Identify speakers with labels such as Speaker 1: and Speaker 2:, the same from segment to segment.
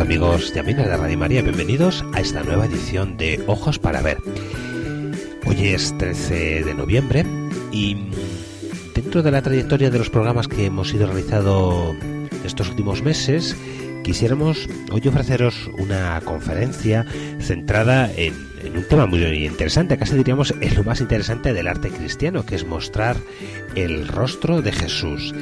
Speaker 1: Amigos y amigas de Radio María, bienvenidos a esta nueva edición de Ojos para Ver. Hoy es 13 de noviembre y dentro de la trayectoria de los programas que hemos ido realizando estos últimos meses, quisiéramos hoy ofreceros una conferencia centrada en, en un tema muy interesante, casi diríamos en lo más interesante del arte cristiano, que es mostrar el rostro de Jesús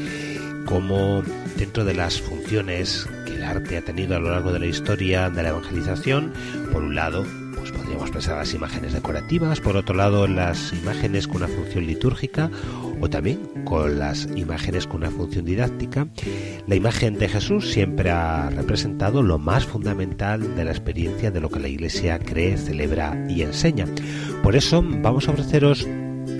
Speaker 1: como dentro de las funciones arte ha tenido a lo largo de la historia de la evangelización, por un lado, pues podríamos pensar las imágenes decorativas, por otro lado las imágenes con una función litúrgica o también con las imágenes con una función didáctica. La imagen de Jesús siempre ha representado lo más fundamental de la experiencia de lo que la Iglesia cree, celebra y enseña. Por eso vamos a ofreceros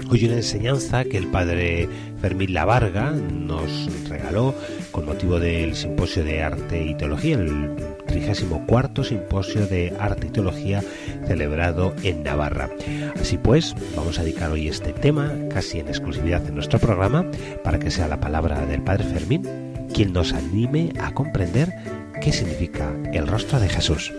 Speaker 1: Hoy una enseñanza que el padre Fermín Lavarga nos regaló con motivo del Simposio de Arte y Teología, el 34 Simposio de Arte y Teología celebrado en Navarra. Así pues, vamos a dedicar hoy este tema casi en exclusividad en nuestro programa para que sea la palabra del padre Fermín quien nos anime a comprender qué significa el rostro de Jesús.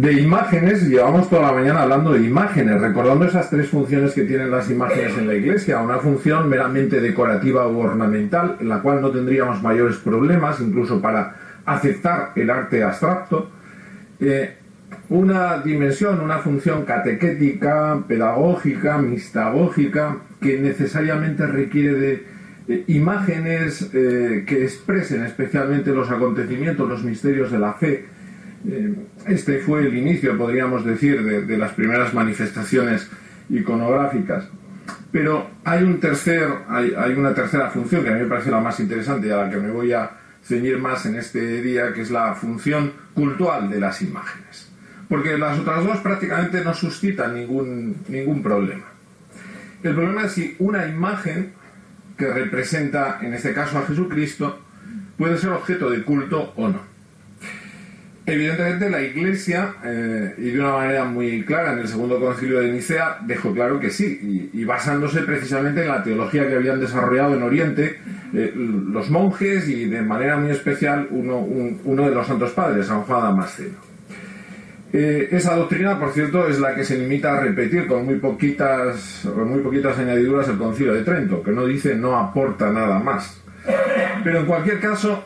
Speaker 2: De imágenes, llevamos toda la mañana hablando de imágenes, recordando esas tres funciones que tienen las imágenes en la iglesia. Una función meramente decorativa o ornamental, en la cual no tendríamos mayores problemas, incluso para aceptar el arte abstracto. Eh, una dimensión, una función catequética, pedagógica, mistagógica, que necesariamente requiere de imágenes eh, que expresen especialmente los acontecimientos, los misterios de la fe, eh, este fue el inicio, podríamos decir, de, las primeras manifestaciones iconográficas. Pero hay, hay, una tercera función que a mí me parece la más interesante y a la que me voy a ceñir más en este día, que es la función cultural de las imágenes. Porque las otras dos prácticamente no suscitan ningún, ningún problema. El problema es si una imagen que representa, en este caso a Jesucristo, puede ser objeto de culto o no. Evidentemente la Iglesia, eh, y de una manera muy clara en el segundo concilio de Nicea, dejó claro que sí, y, basándose precisamente en la teología que habían desarrollado en Oriente eh, los monjes y de manera muy especial uno, uno de los santos padres, San Juan Damasceno. Eh, esa doctrina, por cierto, es la que se limita a repetir con muy poquitas, con muy poquitas añadiduras el concilio de Trento, que no dice no aporta nada más. Pero en cualquier caso,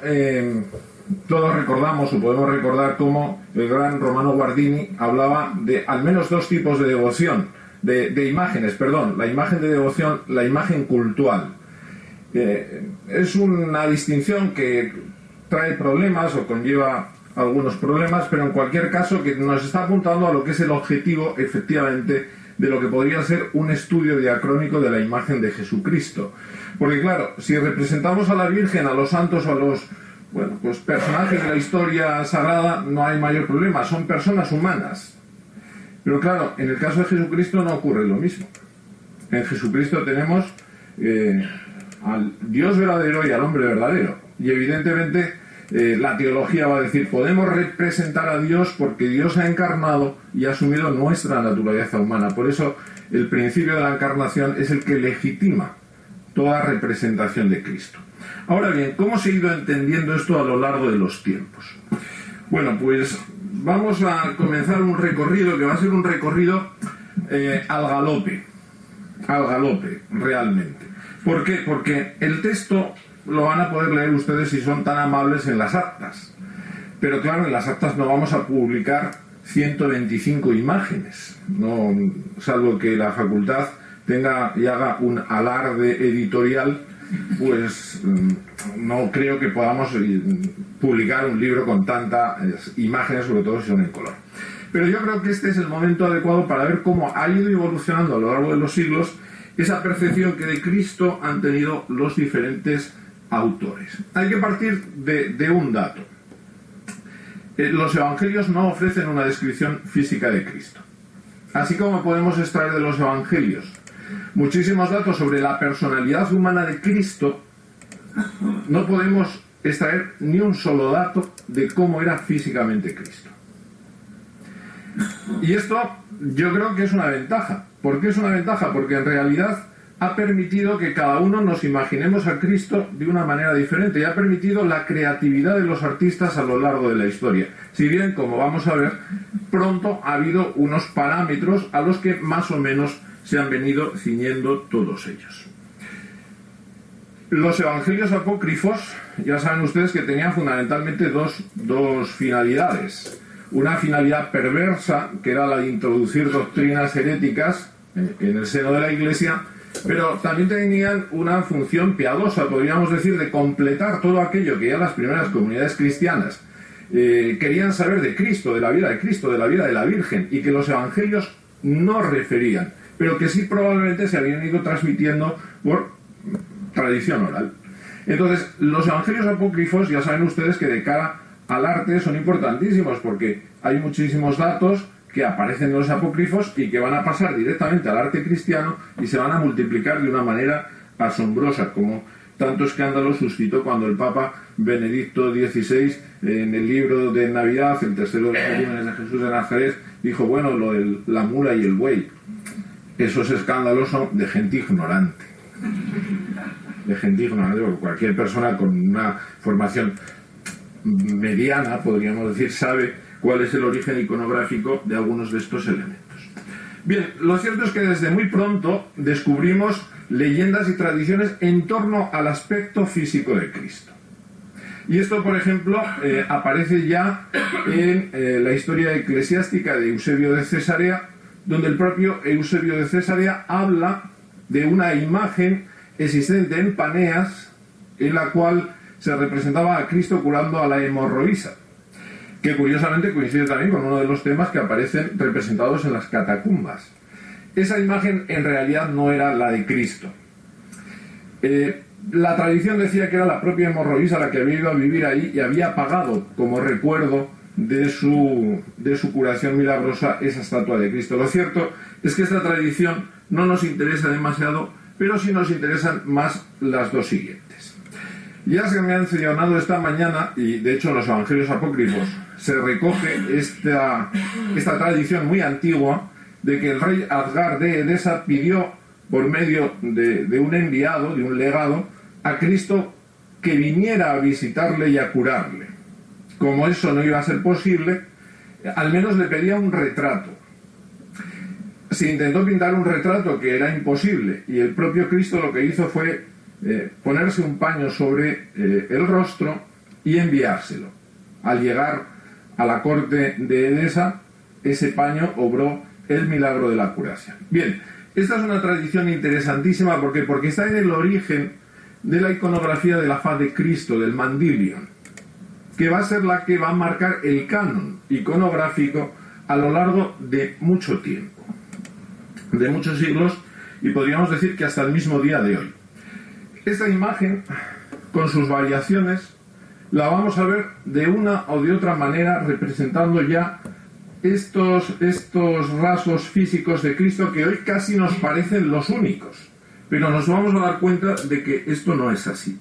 Speaker 2: todos recordamos o podemos recordar cómo el gran Romano Guardini hablaba de al menos dos tipos de devoción, de, imágenes, perdón, la imagen de devoción, la imagen cultural. Eh, es una distinción que trae problemas o conlleva algunos problemas, pero en cualquier caso que nos está apuntando a lo que es el objetivo efectivamente de lo que podría ser un estudio diacrónico de la imagen de Jesucristo. Porque claro, si representamos a la Virgen, a los santos o a los bueno, pues personajes de la historia sagrada no hay mayor problema, son personas humanas. Pero claro, en el caso de Jesucristo no ocurre lo mismo. En Jesucristo tenemos eh, al Dios verdadero y al hombre verdadero. Y evidentemente eh, la teología va a decir, podemos representar a Dios porque Dios ha encarnado y ha asumido nuestra naturaleza humana. Por eso el principio de la encarnación es el que legitima toda representación de Cristo. Ahora bien, ¿cómo se ha ido entendiendo esto a lo largo de los tiempos? Bueno, pues vamos a comenzar un recorrido que va a ser un recorrido eh, al galope, al galope, realmente. ¿Por qué? Porque el texto lo van a poder leer ustedes si son tan amables en las actas. Pero claro, en las actas no vamos a publicar 125 imágenes, no, salvo que la facultad tenga y haga un alarde editorial, pues mm, no creo que podamos eh, publicar un libro con tantas imágenes, sobre todo si son en color. Pero yo creo que este es el momento adecuado para ver cómo ha ido evolucionando a lo largo de los siglos esa percepción que de Cristo han tenido los diferentes autores. Hay que partir de, un dato. Eh, los evangelios no ofrecen una descripción física de Cristo. Así como podemos extraer de los evangelios muchísimos datos sobre la personalidad humana de Cristo, no podemos extraer ni un solo dato de cómo era físicamente Cristo. Y esto yo creo que es una ventaja. ¿Por qué es una ventaja? Porque en realidad ha permitido que cada uno nos imaginemos a Cristo de una manera diferente y ha permitido la creatividad de los artistas a lo largo de la historia. Si bien, como vamos a ver, pronto ha habido unos parámetros a los que más o menos se han venido ciñendo todos ellos. Los evangelios apócrifos, ya saben ustedes que tenían fundamentalmente dos, dos finalidades una finalidad perversa, que era la de introducir doctrinas heréticas en el seno de la Iglesia, pero también tenían una función piadosa, podríamos decir, de completar todo aquello que ya las primeras comunidades cristianas eh, querían saber de Cristo, de la vida de Cristo, de la vida de la Virgen, y que los evangelios no referían, pero que sí probablemente se habían ido transmitiendo por tradición oral. Entonces, los evangelios apócrifos, ya saben ustedes que de cara al arte son importantísimos porque hay muchísimos datos que aparecen en los apócrifos y que van a pasar directamente al arte cristiano y se van a multiplicar de una manera asombrosa, como tanto escándalo suscitó cuando el Papa Benedicto XVI, en el libro de Navidad, el tercero de los crímenes de Jesús de Nazaret, dijo, bueno, lo de la mula y el buey, esos escándalos son de gente ignorante. De gente ignorante, porque cualquier persona con una formación mediana, podríamos decir, sabe cuál es el origen iconográfico de algunos de estos elementos. Bien, lo cierto es que desde muy pronto descubrimos leyendas y tradiciones en torno al aspecto físico de Cristo. Y esto, por ejemplo, eh, aparece ya en eh, la historia eclesiástica de Eusebio de Cesarea, donde el propio Eusebio de Cesarea habla de una imagen existente en Paneas, en la cual se representaba a Cristo curando a la hemorroísa, que curiosamente coincide también con uno de los temas que aparecen representados en las catacumbas. Esa imagen en realidad no era la de Cristo. Eh, la tradición decía que era la propia hemorroísa la que había ido a vivir ahí y había pagado como recuerdo de su, de su curación milagrosa esa estatua de Cristo. Lo cierto es que esta tradición no nos interesa demasiado, pero sí nos interesan más las dos siguientes. Ya se me ha mencionado esta mañana, y de hecho en los evangelios apócrifos se recoge esta, esta tradición muy antigua de que el rey Adgar de Edesa pidió por medio de, de un enviado, de un legado, a Cristo que viniera a visitarle y a curarle. Como eso no iba a ser posible, al menos le pedía un retrato. Se intentó pintar un retrato que era imposible y el propio Cristo lo que hizo fue eh, ponerse un paño sobre eh, el rostro y enviárselo. Al llegar a la corte de Edesa, ese paño obró el milagro de la curación. Bien, esta es una tradición interesantísima porque, porque está en el origen de la iconografía de la faz de Cristo, del mandilion, que va a ser la que va a marcar el canon iconográfico a lo largo de mucho tiempo, de muchos siglos, y podríamos decir que hasta el mismo día de hoy. Esta imagen, con sus variaciones, la vamos a ver de una o de otra manera representando ya estos, estos rasgos físicos de Cristo que hoy casi nos parecen los únicos. Pero nos vamos a dar cuenta de que esto no es así.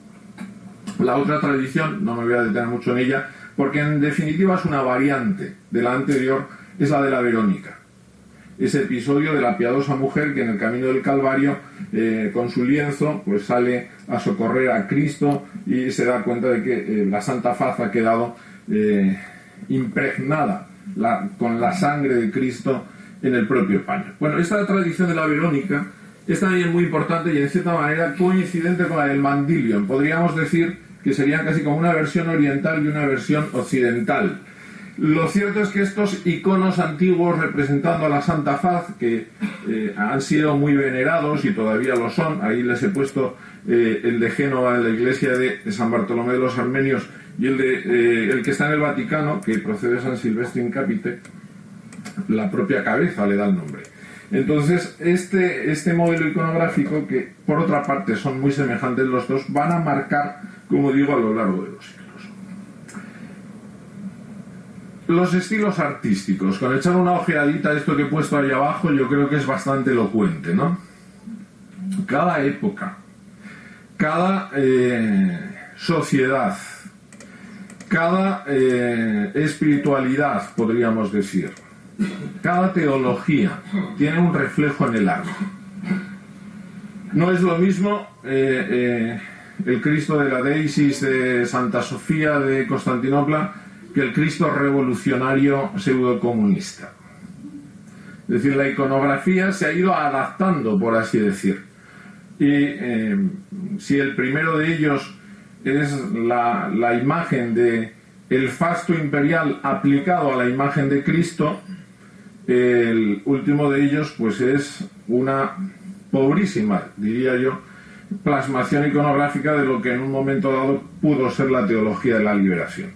Speaker 2: La otra tradición, no me voy a detener mucho en ella, porque en definitiva es una variante de la anterior, es la de la Verónica ese episodio de la piadosa mujer que en el camino del Calvario, eh, con su lienzo, pues sale a socorrer a Cristo y se da cuenta de que eh, la Santa Faz ha quedado eh, impregnada con la sangre de Cristo en el propio paño. Bueno, esta tradición de la Verónica es muy importante y en cierta manera coincidente con la del Mandilion. Podríamos decir que serían casi como una versión oriental y una versión occidental. Lo cierto es que estos iconos antiguos representando a la Santa Faz, que eh, han sido muy venerados y todavía lo son, ahí les he puesto eh, el de Génova la iglesia de San Bartolomé de los Armenios y el, de, eh, el que está en el Vaticano, que procede de San Silvestre in Capite, la propia cabeza le da el nombre. Entonces, este, este modelo iconográfico, que por otra parte son muy semejantes los dos, van a marcar, como digo, a lo largo de los siglos. Los estilos artísticos, con echar una ojeadita a esto que he puesto ahí abajo, yo creo que es bastante elocuente, ¿no? Cada época, cada eh, sociedad, cada eh, espiritualidad, podríamos decir, cada teología tiene un reflejo en el arte. No es lo mismo eh, eh, el Cristo de la Deisis de Santa Sofía de Constantinopla que el Cristo revolucionario pseudo-comunista. Es decir, la iconografía se ha ido adaptando, por así decir. Y eh, si el primero de ellos es la, la imagen de el fasto imperial aplicado a la imagen de Cristo, el último de ellos, pues es una pobrísima, diría yo, plasmación iconográfica de lo que en un momento dado pudo ser la teología de la liberación.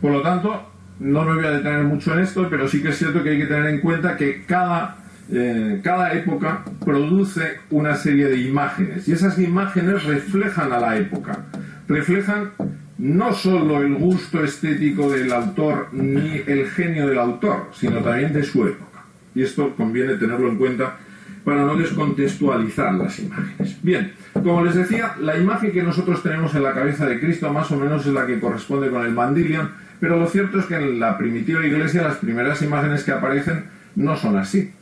Speaker 2: Por lo tanto, no me voy a detener mucho en esto, pero sí que es cierto que hay que tener en cuenta que cada, eh, cada época produce una serie de imágenes y esas imágenes reflejan a la época, reflejan no solo el gusto estético del autor ni el genio del autor, sino también de su época. Y esto conviene tenerlo en cuenta para no descontextualizar las imágenes. Bien, como les decía, la imagen que nosotros tenemos en la cabeza de Cristo más o menos es la que corresponde con el Mandilion, pero lo cierto es que en la primitiva iglesia las primeras imágenes que aparecen no son así.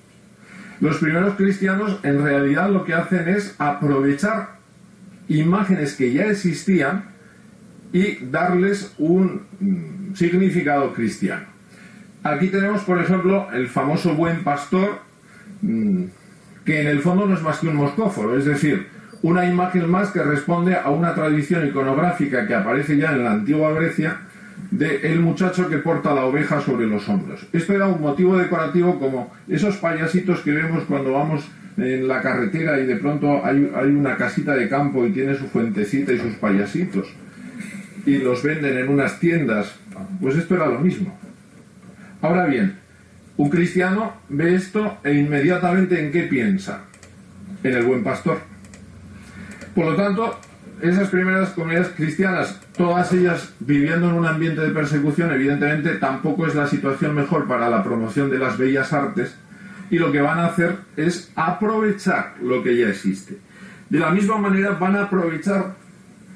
Speaker 2: Los primeros cristianos en realidad lo que hacen es aprovechar imágenes que ya existían y darles un mm, significado cristiano. Aquí tenemos, por ejemplo, el famoso buen pastor, mm, que en el fondo no es más que un moscóforo, es decir, una imagen más que responde a una tradición iconográfica que aparece ya en la antigua Grecia de el muchacho que porta la oveja sobre los hombros. Esto era un motivo decorativo como esos payasitos que vemos cuando vamos en la carretera y de pronto hay, hay una casita de campo y tiene su fuentecita y sus payasitos y los venden en unas tiendas. Pues esto era lo mismo. Ahora bien, un cristiano ve esto e inmediatamente en qué piensa? En el buen pastor. Por lo tanto, esas primeras comunidades cristianas, todas ellas viviendo en un ambiente de persecución, evidentemente tampoco es la situación mejor para la promoción de las bellas artes y lo que van a hacer es aprovechar lo que ya existe. De la misma manera van a aprovechar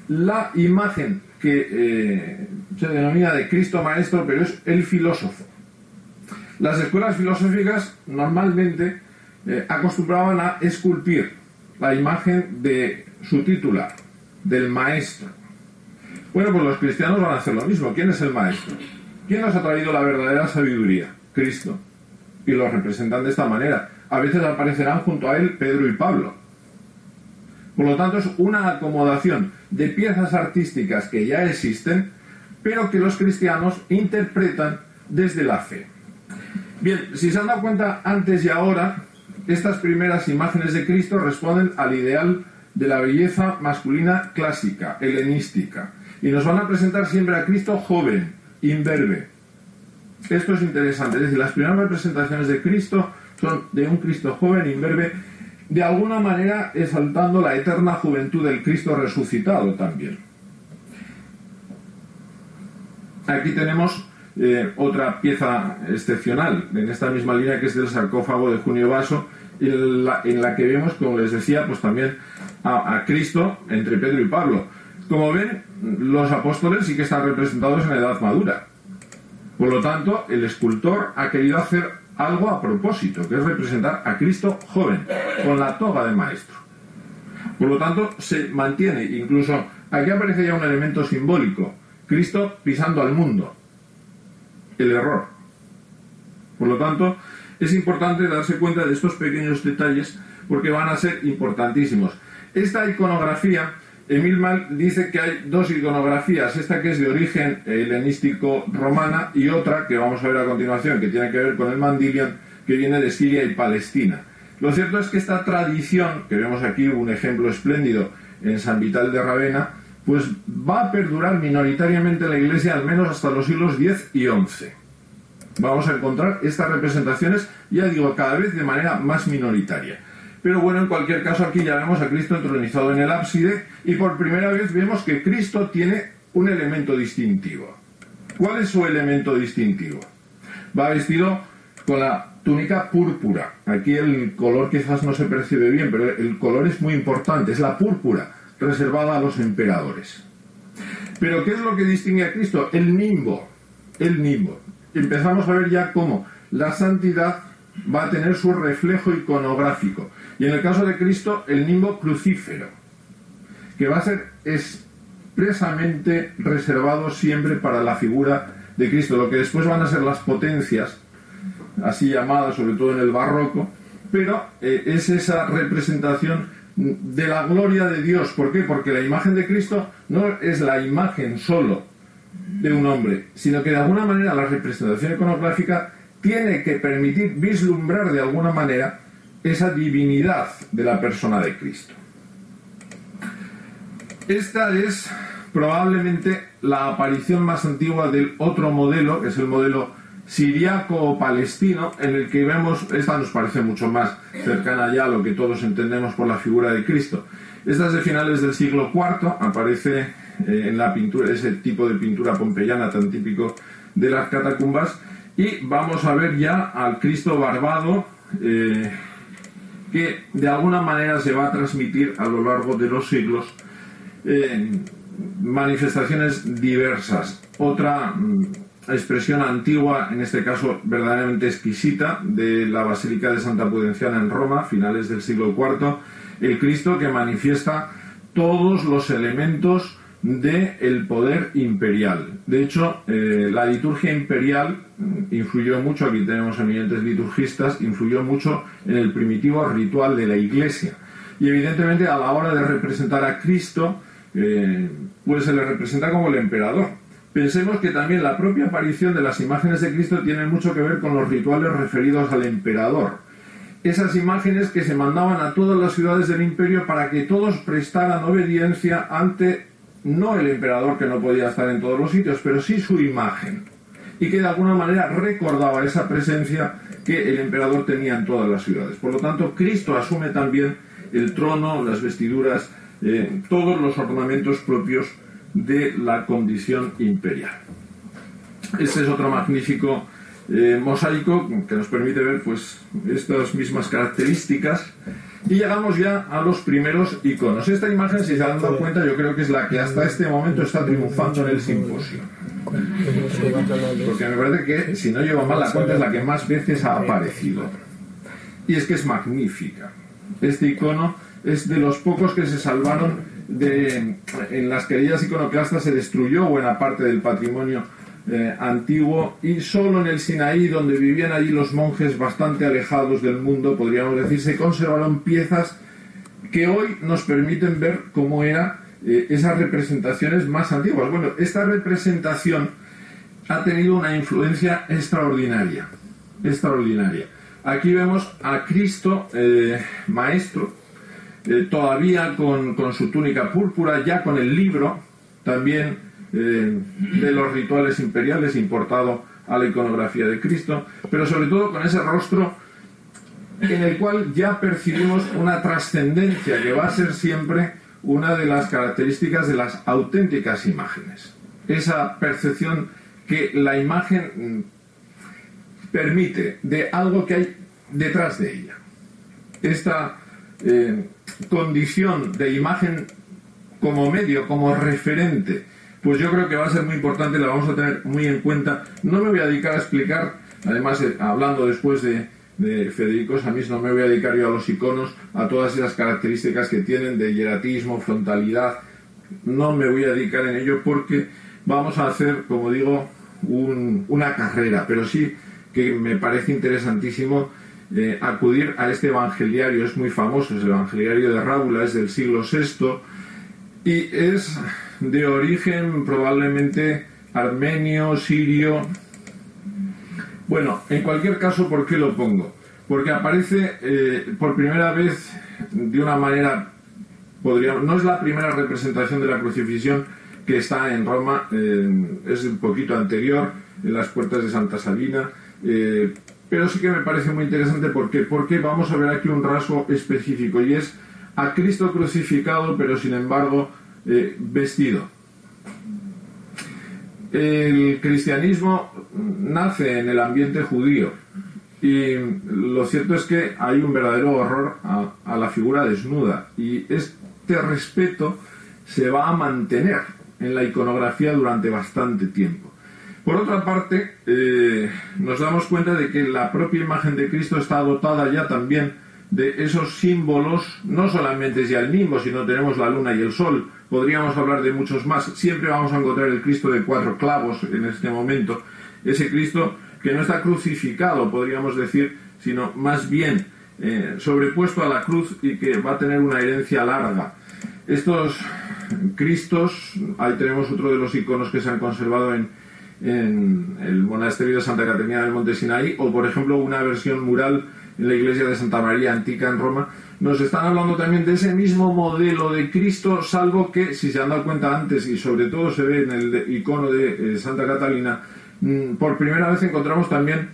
Speaker 2: la imagen que eh, se denomina de Cristo Maestro, pero es el filósofo. Las escuelas filosóficas normalmente eh, acostumbraban a esculpir la imagen de su titular, del maestro. Bueno, pues los cristianos van a hacer lo mismo. ¿Quién es el maestro? ¿Quién nos ha traído la verdadera sabiduría? Cristo. Y lo representan de esta manera. A veces aparecerán junto a él Pedro y Pablo. Por lo tanto, es una acomodación de piezas artísticas que ya existen, pero que los cristianos interpretan desde la fe. Bien, si se han dado cuenta antes y ahora, estas primeras imágenes de Cristo responden al ideal de la belleza masculina clásica, helenística, y nos van a presentar siempre a Cristo joven, imberbe. Esto es interesante, es decir, las primeras representaciones de Cristo son de un Cristo joven, imberbe, de alguna manera exaltando la eterna juventud del Cristo resucitado también. Aquí tenemos eh, otra pieza excepcional en esta misma línea que es del sarcófago de Junio Vaso, en la, que vemos, como les decía, pues también a, a, Cristo entre Pedro y Pablo. Como ven, los apóstoles sí que están representados en edad madura. Por lo tanto, el escultor ha querido hacer algo a propósito, que es representar a Cristo joven, con la toga de maestro. Por lo tanto, se mantiene, incluso aquí aparece ya un elemento simbólico, Cristo pisando al mundo, el error. Por lo tanto, es importante darse cuenta de estos pequeños detalles porque van a ser importantísimos. Esta iconografía, Emil Mal dice que hay dos iconografías, esta que es de origen helenístico romana y otra que vamos a ver a continuación, que tiene que ver con el Mandilion, que viene de Siria y Palestina. Lo cierto es que esta tradición, que vemos aquí un ejemplo espléndido en San Vital de Ravenna, pues va a perdurar minoritariamente en la Iglesia al menos hasta los siglos X y XI. Vamos a encontrar estas representaciones, ya digo, cada vez de manera más minoritaria. Pero bueno, en cualquier caso aquí ya vemos a Cristo entronizado en el ábside y por primera vez vemos que Cristo tiene un elemento distintivo. ¿Cuál es su elemento distintivo? Va vestido con la túnica púrpura. Aquí el color quizás no se percibe bien, pero el color es muy importante, es la púrpura, reservada a los emperadores. Pero ¿qué es lo que distingue a Cristo? El nimbo, el nimbo. Empezamos a ver ya cómo la santidad va a tener su reflejo iconográfico. Y en el caso de Cristo, el nimbo crucífero, que va a ser expresamente reservado siempre para la figura de Cristo, lo que después van a ser las potencias, así llamadas sobre todo en el barroco, pero eh, es esa representación de la gloria de Dios. ¿Por qué? Porque la imagen de Cristo no es la imagen solo de un hombre, sino que de alguna manera la representación iconográfica tiene que permitir vislumbrar de alguna manera esa divinidad de la persona de Cristo. Esta es probablemente la aparición más antigua del otro modelo, que es el modelo siriaco o palestino, en el que vemos, esta nos parece mucho más cercana ya a lo que todos entendemos por la figura de Cristo. Esta es de finales del siglo IV, aparece eh, en la pintura, ese tipo de pintura pompeyana tan típico de las catacumbas, y vamos a ver ya al Cristo barbado, eh, que de alguna manera se va a transmitir a lo largo de los siglos en manifestaciones diversas. Otra mm, expresión antigua, en este caso verdaderamente exquisita, de la Basílica de Santa Pudenciana en Roma, finales del siglo IV, el Cristo que manifiesta todos los elementos del poder imperial. De hecho, eh, la liturgia imperial mm, influyó mucho, aquí tenemos eminentes liturgistas, influyó mucho en el primitivo ritual de la Iglesia. Y evidentemente a la hora de representar a Cristo, eh, pues se le representa como el emperador. Pensemos que también la propia aparición de las imágenes de Cristo tiene mucho que ver con los rituales referidos al emperador. Esas imágenes que se mandaban a todas las ciudades del imperio para que todos prestaran obediencia ante no el emperador que no podía estar en todos los sitios, pero sí su imagen, y que de alguna manera recordaba esa presencia que el emperador tenía en todas las ciudades. Por lo tanto, Cristo asume también el trono, las vestiduras, eh, todos los ornamentos propios de la condición imperial. Este es otro magnífico eh, mosaico que nos permite ver pues estas mismas características y llegamos ya a los primeros iconos. Esta imagen, si se han dado cuenta, yo creo que es la que hasta este momento está triunfando en el simposio. Porque me parece que, si no llevo mal la cuenta, es la que más veces ha aparecido. Y es que es magnífica. Este icono es de los pocos que se salvaron de, en las queridas iconoclastas se destruyó buena parte del patrimonio eh, antiguo y solo en el Sinaí, donde vivían allí los monjes bastante alejados del mundo, podríamos decir, se conservaron piezas que hoy nos permiten ver cómo eran eh, esas representaciones más antiguas. Bueno, esta representación ha tenido una influencia extraordinaria, extraordinaria. Aquí vemos a Cristo, eh, maestro, todavía con, con su túnica púrpura, ya con el libro, también eh, de los rituales imperiales importado a la iconografía de Cristo, pero sobre todo con ese rostro en el cual ya percibimos una trascendencia que va a ser siempre una de las características de las auténticas imágenes. Esa percepción que la imagen mm, permite de algo que hay detrás de ella. Esta eh, condición de imagen como medio, como referente pues yo creo que va a ser muy importante, la vamos a tener muy en cuenta. No me voy a dedicar a explicar, además eh, hablando después de, Federico Samis, no me voy a dedicar yo a los iconos, a todas esas características que tienen de hieratismo, frontalidad. No me voy a dedicar en ello porque vamos a hacer, como digo, una carrera, pero sí que me parece interesantísimo eh, acudir a este evangeliario, es muy famoso, es el evangeliario de Rábula, es del siglo VI y es de origen probablemente armenio, sirio. Bueno, en cualquier caso, ¿por qué lo pongo? Porque aparece eh, por primera vez de una manera, podríamos, no es la primera representación de la crucifixión que está en Roma, es un poquito anterior, en las puertas de Santa Sabina, eh, pero sí que me parece muy interesante porque, porque vamos a ver aquí un rasgo específico y es a Cristo crucificado, pero sin embargo eh, vestido. El cristianismo nace en el ambiente judío y lo cierto es que hay un verdadero horror a, la figura desnuda y este respeto se va a mantener en la iconografía durante bastante tiempo. Por otra parte, eh, nos damos cuenta de que la propia imagen de Cristo está dotada ya también de esos símbolos, no solamente ya el mismo, sino tenemos la luna y el sol, podríamos hablar de muchos más. Siempre vamos a encontrar el Cristo de cuatro clavos en este momento, ese Cristo que no está crucificado, podríamos decir, sino más bien eh, sobrepuesto a la cruz y que va a tener una herencia larga. Estos Cristos, ahí tenemos otro de los iconos que se han conservado en, en el monasterio de Santa Caterina del Monte Sinaí, o por ejemplo una versión mural en la iglesia de Santa María Antica en Roma, nos están hablando también de ese mismo modelo de Cristo, salvo que, si se han dado cuenta antes, y sobre todo se ve en el icono de eh, Santa Catalina, mm, por primera vez encontramos también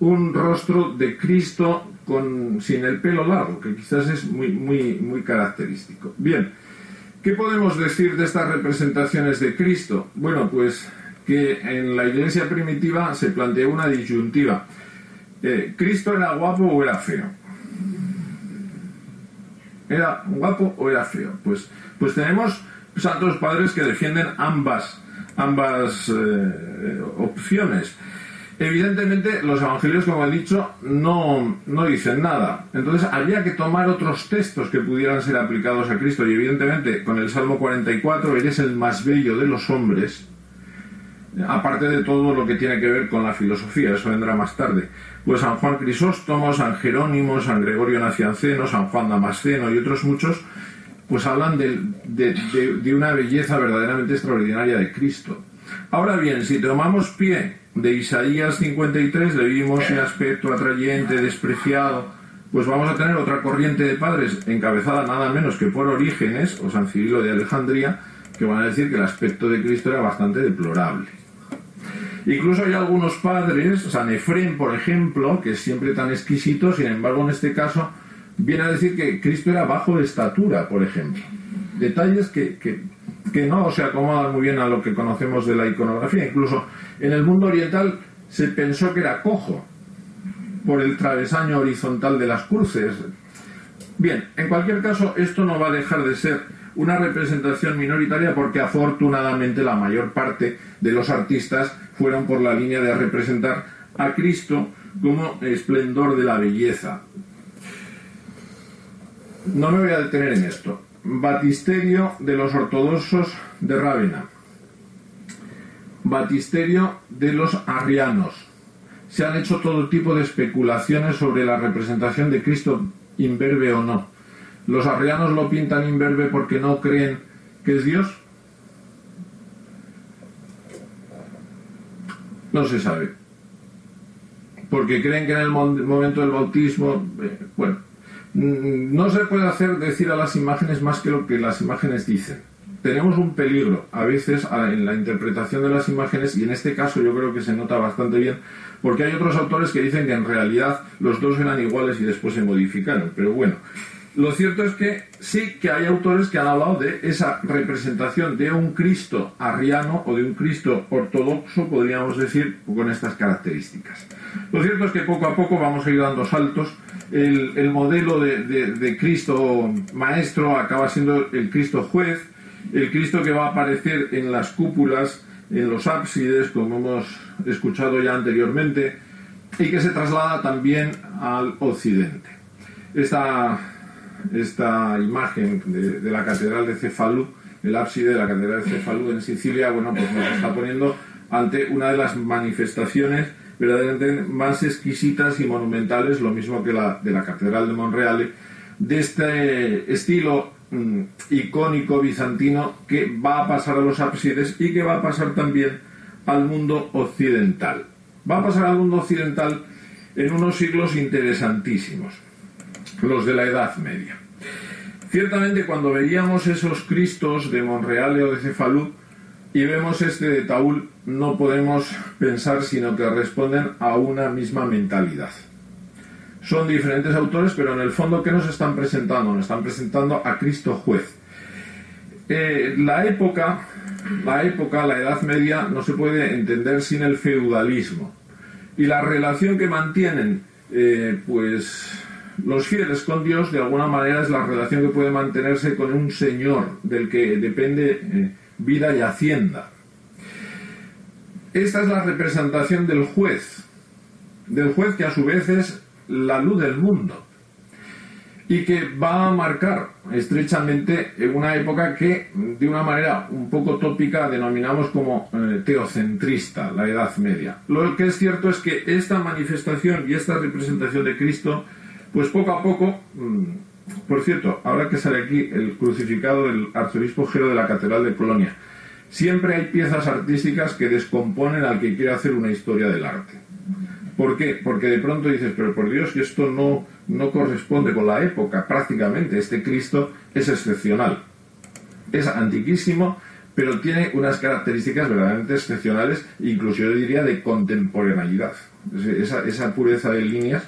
Speaker 2: un rostro de Cristo con, sin el pelo largo, que quizás es muy, muy, muy característico. Bien, ¿qué podemos decir de estas representaciones de Cristo? Bueno, pues que en la iglesia primitiva se planteó una disyuntiva. Eh, ¿Cristo era guapo o era feo? ¿Era guapo o era feo? Pues, pues tenemos santos padres que defienden ambas, ambas eh, opciones. Evidentemente, los evangelios, como he dicho, no, no dicen nada. Entonces, habría que tomar otros textos que pudieran ser aplicados a Cristo. Y evidentemente, con el Salmo 44, eres el más bello de los hombres aparte de todo lo que tiene que ver con la filosofía, eso vendrá más tarde. Pues San Juan Crisóstomo, San Jerónimo, San Gregorio Nacianceno, San Juan Damasceno y otros muchos, pues hablan de, de, una belleza verdaderamente extraordinaria de Cristo. Ahora bien, si tomamos pie de Isaías 53, le vimos un aspecto atrayente, despreciado, pues vamos a tener otra corriente de padres encabezada nada menos que por Orígenes o San Cirilo de Alejandría, que van a decir que el aspecto de Cristo era bastante deplorable. Incluso hay algunos padres, San Efrén, por ejemplo, que es siempre tan exquisito, sin embargo, en este caso, viene a decir que Cristo era bajo de estatura, por ejemplo. Detalles que, que, no se acomodan muy bien a lo que conocemos de la iconografía. Incluso en el mundo oriental se pensó que era cojo por el travesaño horizontal de las cruces. Bien, en cualquier caso, esto no va a dejar de ser una representación minoritaria porque afortunadamente la mayor parte de los artistas fueron por la línea de representar a Cristo como esplendor de la belleza. No me voy a detener en esto. Batisterio de los ortodoxos de Rávena. Batisterio de los arrianos. Se han hecho todo tipo de especulaciones sobre la representación de Cristo imberbe o no. Los arrianos lo pintan imberbe porque no creen que es Dios. No se sabe. Porque creen que en el momento del bautismo, eh, bueno, mm, no se puede hacer decir a las imágenes más que lo que las imágenes dicen. Tenemos un peligro a veces en la interpretación de las imágenes y en este caso yo creo que se nota bastante bien porque hay otros autores que dicen que en realidad los dos eran iguales y después se modificaron. Pero bueno, lo cierto es que sí que hay autores que han hablado de esa representación de un Cristo arriano o de un Cristo ortodoxo, podríamos decir, con estas características. Lo cierto es que poco a poco vamos a ir dando saltos. El, modelo de, Cristo maestro acaba siendo el Cristo juez, el Cristo que va a aparecer en las cúpulas, en los ábsides, como hemos escuchado ya anteriormente, y que se traslada también al occidente. Esta esta imagen de, la catedral de Cefalú, el ábside de la catedral de Cefalú en Sicilia, bueno, pues nos está poniendo ante una de las manifestaciones verdaderamente más exquisitas y monumentales, lo mismo que la de la Catedral de Monreale, de este estilo mm, icónico bizantino que va a pasar a los ábsides y que va a pasar también al mundo occidental. Va a pasar al mundo occidental en unos siglos interesantísimos, los de la Edad Media. Ciertamente cuando veíamos esos Cristos de Monreale o de Cefalú y vemos este de Taúl, no podemos pensar sino que responden a una misma mentalidad. Son diferentes autores, pero en el fondo, ¿qué nos están presentando? Nos están presentando a Cristo juez. Eh, la época, la época, la Edad Media, no se puede entender sin el feudalismo. Y la relación que mantienen, eh, pues, los fieles con Dios, de alguna manera, es la relación que puede mantenerse con un señor del que depende eh, vida y hacienda. Esta es la representación del juez, del juez que a su vez es la luz del mundo y que va a marcar estrechamente una época que de una manera un poco tópica denominamos como eh, teocentrista, la Edad Media. Lo que es cierto es que esta manifestación y esta representación de Cristo, pues poco a poco, mm, por cierto, ahora que sale aquí el crucificado del arzobispo Gero de la Catedral de Colonia, siempre hay piezas artísticas que descomponen al que quiere hacer una historia del arte. ¿Por qué? Porque de pronto dices, pero por Dios que esto no, no corresponde con la época, prácticamente. Este Cristo es excepcional. Es antiquísimo, pero tiene unas características verdaderamente excepcionales, incluso yo diría de contemporaneidad. Esa, esa pureza de líneas,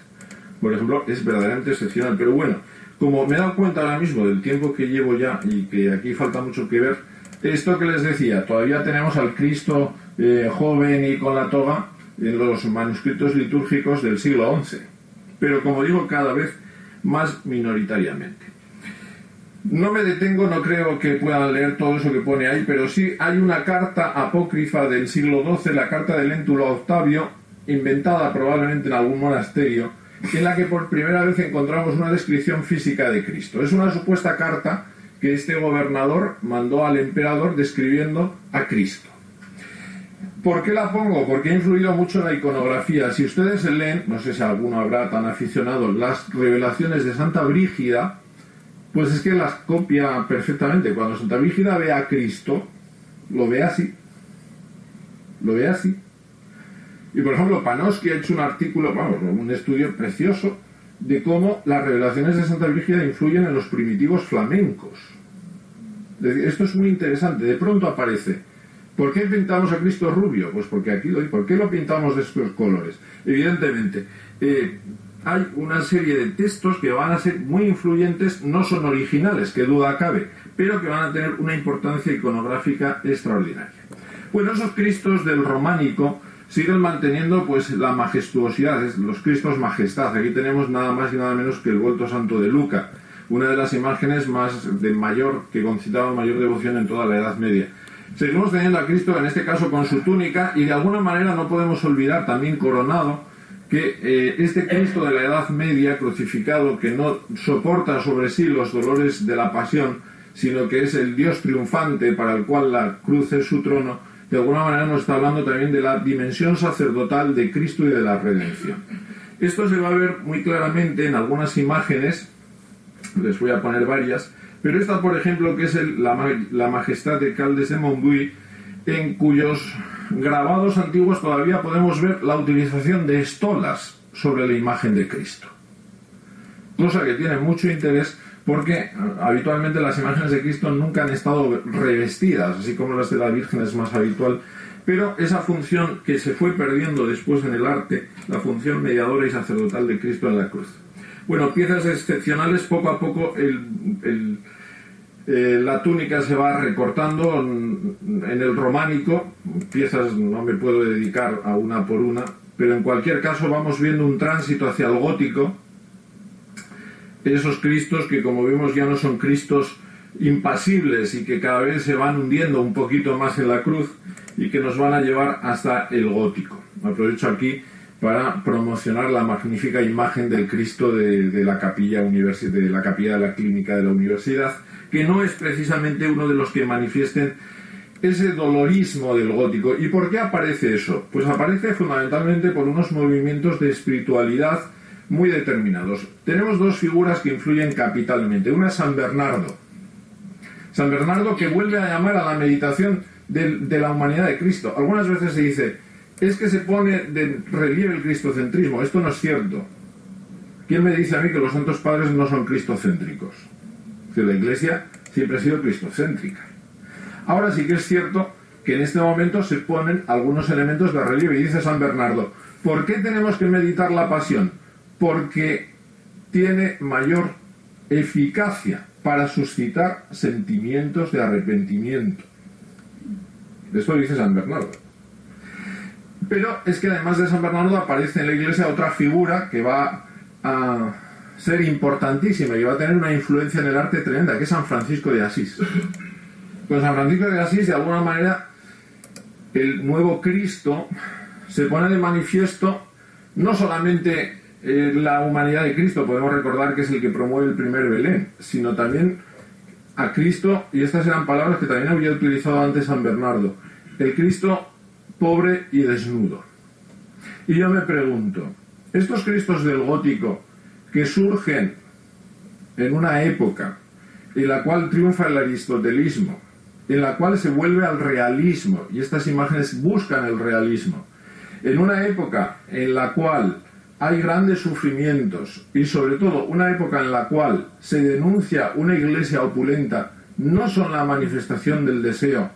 Speaker 2: por ejemplo, es verdaderamente excepcional. Pero bueno, como me he dado cuenta ahora mismo del tiempo que llevo ya y que aquí falta mucho que ver, esto que les decía, todavía tenemos al Cristo eh, joven y con la toga, en los manuscritos litúrgicos del siglo XI, pero como digo, cada vez más minoritariamente. No me detengo, no creo que puedan leer todo eso que pone ahí, pero sí hay una carta apócrifa del siglo XII, la carta de Léntulo Octavio, inventada probablemente en algún monasterio, en la que por primera vez encontramos una descripción física de Cristo. Es una supuesta carta que este gobernador mandó al emperador describiendo a Cristo. ¿Por qué la pongo? Porque ha influido mucho en la iconografía. Si ustedes leen, no sé si alguno habrá tan aficionado, las revelaciones de Santa Brígida, pues es que las copia perfectamente. Cuando Santa Brígida ve a Cristo, lo ve así. Lo ve así. Y por ejemplo, Panofsky ha hecho un artículo, vamos, un estudio precioso de cómo las revelaciones de Santa Brígida influyen en los primitivos flamencos. esto es muy interesante. De pronto aparece ¿Por qué pintamos a Cristo rubio? Pues porque aquí lo ¿Por qué lo pintamos de estos colores? Evidentemente, eh, hay una serie de textos que van a ser muy influyentes, no son originales, que duda cabe, pero que van a tener una importancia iconográfica extraordinaria. Bueno, esos Cristos del románico siguen manteniendo pues la majestuosidad, los Cristos majestad. Aquí tenemos nada más y nada menos que el vuelto santo de Luca, una de las imágenes más de mayor que concitaba mayor devoción en toda la Edad Media. Seguimos teniendo a Cristo, en este caso con su túnica, y de alguna manera no podemos olvidar, también coronado, que eh, este Cristo de la Edad Media, crucificado, que no soporta sobre sí los dolores de la pasión, sino que es el Dios triunfante para el cual la cruz es su trono, de alguna manera nos está hablando también de la dimensión sacerdotal de Cristo y de la redención. Esto se va a ver muy claramente en algunas imágenes, les voy a poner varias, pero esta, por ejemplo, que es la, Majestad de Caldes de Montbui, en cuyos grabados antiguos todavía podemos ver la utilización de estolas sobre la imagen de Cristo. Cosa que tiene mucho interés porque eh, habitualmente las imágenes de Cristo nunca han estado revestidas, así como las de la Virgen es más habitual, pero esa función que se fue perdiendo después en el arte, la función mediadora y sacerdotal de Cristo en la cruz. Bueno, piezas excepcionales, poco a poco eh, la túnica se va recortando en, el románico, piezas no me puedo dedicar a una por una, pero en cualquier caso vamos viendo un tránsito hacia el gótico, esos cristos que como vemos ya no son cristos impasibles y que cada vez se van hundiendo un poquito más en la cruz y que nos van a llevar hasta el gótico. Aprovecho aquí para promocionar la magnífica imagen del Cristo de, la capilla de la capilla de la clínica de la universidad, que no es precisamente uno de los que manifiesten ese dolorismo del gótico. ¿Y por qué aparece eso? Pues aparece fundamentalmente por unos movimientos de espiritualidad muy determinados. Tenemos dos figuras que influyen capitalmente. Una es San Bernardo. San Bernardo que vuelve a llamar a la meditación de, la humanidad de Cristo. Algunas veces se dice, es que se pone de relieve el cristocentrismo. Esto no es cierto. ¿Quién me dice a mí que los santos padres no son cristocéntricos? Que la Iglesia siempre ha sido cristocéntrica. Ahora sí que es cierto que en este momento se ponen algunos elementos de relieve. Y dice San Bernardo, ¿por qué tenemos que meditar la pasión? Porque tiene mayor eficacia para suscitar sentimientos de arrepentimiento. Esto dice San Bernardo. Pero es que además de San Bernardo aparece en la iglesia otra figura que va a ser importantísima y va a tener una influencia en el arte tremenda, que es San Francisco de Asís. Con San Francisco de Asís, de alguna manera, el nuevo Cristo se pone de manifiesto no solamente la humanidad de Cristo, podemos recordar que es el que promueve el primer Belén, sino también a Cristo, y estas eran palabras que también había utilizado antes San Bernardo, el Cristo pobre y desnudo. Y yo me pregunto, estos Cristos del gótico que surgen en una época en la cual triunfa el aristotelismo, en la cual se vuelve al realismo, y estas imágenes buscan el realismo, en una época en la cual hay grandes sufrimientos y sobre todo una época en la cual se denuncia una iglesia opulenta, no son la manifestación del deseo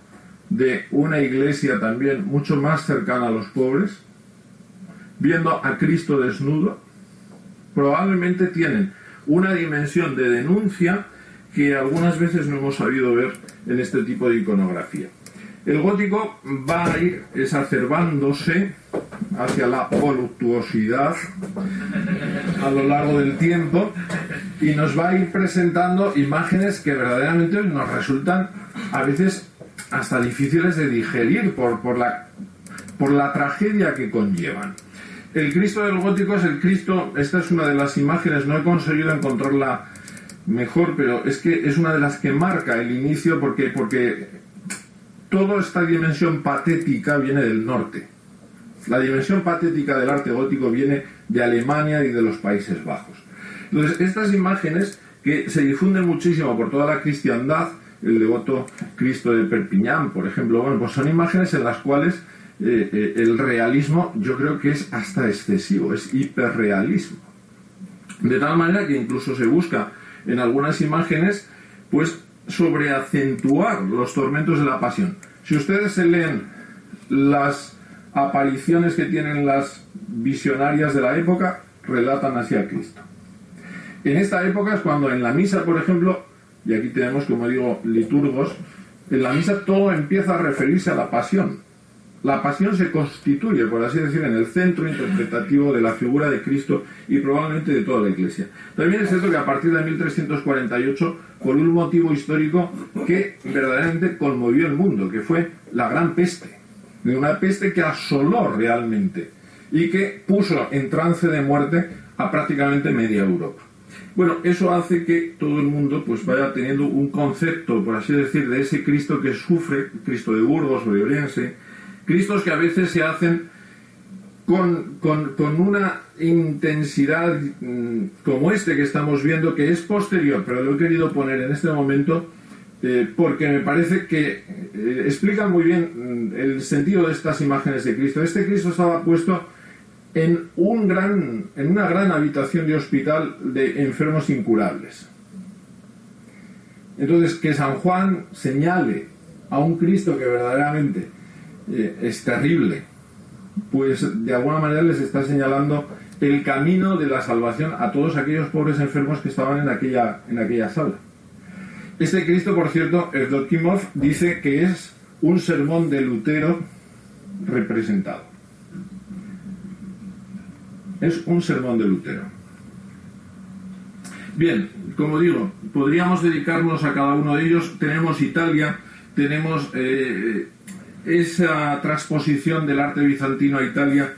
Speaker 2: de una iglesia también mucho más cercana a los pobres, viendo a Cristo desnudo, probablemente tienen una dimensión de denuncia que algunas veces no hemos sabido ver en este tipo de iconografía. El gótico va a ir exacerbándose hacia la voluptuosidad a lo largo del tiempo y nos va a ir presentando imágenes que verdaderamente nos resultan a veces hasta difíciles de digerir por, por, la, por la tragedia que conllevan. El Cristo del gótico es el Cristo, esta es una de las imágenes, no he conseguido encontrarla mejor, pero es que es una de las que marca el inicio porque, porque toda esta dimensión patética viene del norte. La dimensión patética del arte gótico viene de Alemania y de los Países Bajos. Entonces, estas imágenes que se difunden muchísimo por toda la cristiandad, el devoto Cristo de Perpiñán, por ejemplo, bueno, pues son imágenes en las cuales eh, eh, el realismo yo creo que es hasta excesivo, es hiperrealismo. De tal manera que incluso se busca en algunas imágenes, pues sobreacentuar los tormentos de la pasión. Si ustedes se leen las apariciones que tienen las visionarias de la época, relatan hacia Cristo. En esta época es cuando en la misa, por ejemplo, y aquí tenemos, como digo, liturgos, en la misa todo empieza a referirse a la pasión. La pasión se constituye, por así decir, en el centro interpretativo de la figura de Cristo y probablemente de toda la Iglesia. También es cierto que a partir de 1348, por un motivo histórico que verdaderamente conmovió el mundo, que fue la gran peste, una peste que asoló realmente y que puso en trance de muerte a prácticamente media Europa. Bueno, eso hace que todo el mundo pues vaya teniendo un concepto, por así decir, de ese Cristo que sufre, Cristo de Burgos o de Oriense, Cristos que a veces se hacen con, una intensidad mm, como este que estamos viendo, que es posterior, pero lo he querido poner en este momento eh, porque me parece que eh, explica muy bien mm, el sentido de estas imágenes de Cristo. Este Cristo estaba puesto en, un gran, en una gran habitación de hospital de enfermos incurables. Entonces, que San Juan señale a un Cristo que verdaderamente eh, es terrible, pues de alguna manera les está señalando el camino de la salvación a todos aquellos pobres enfermos que estaban en aquella, en aquella sala. Este Cristo, por cierto, Evdokimov dice que es un sermón de Lutero representado. Es un sermón de Lutero. Bien, como digo, podríamos dedicarnos a cada uno de ellos. Tenemos Italia, tenemos eh, esa transposición del arte bizantino a Italia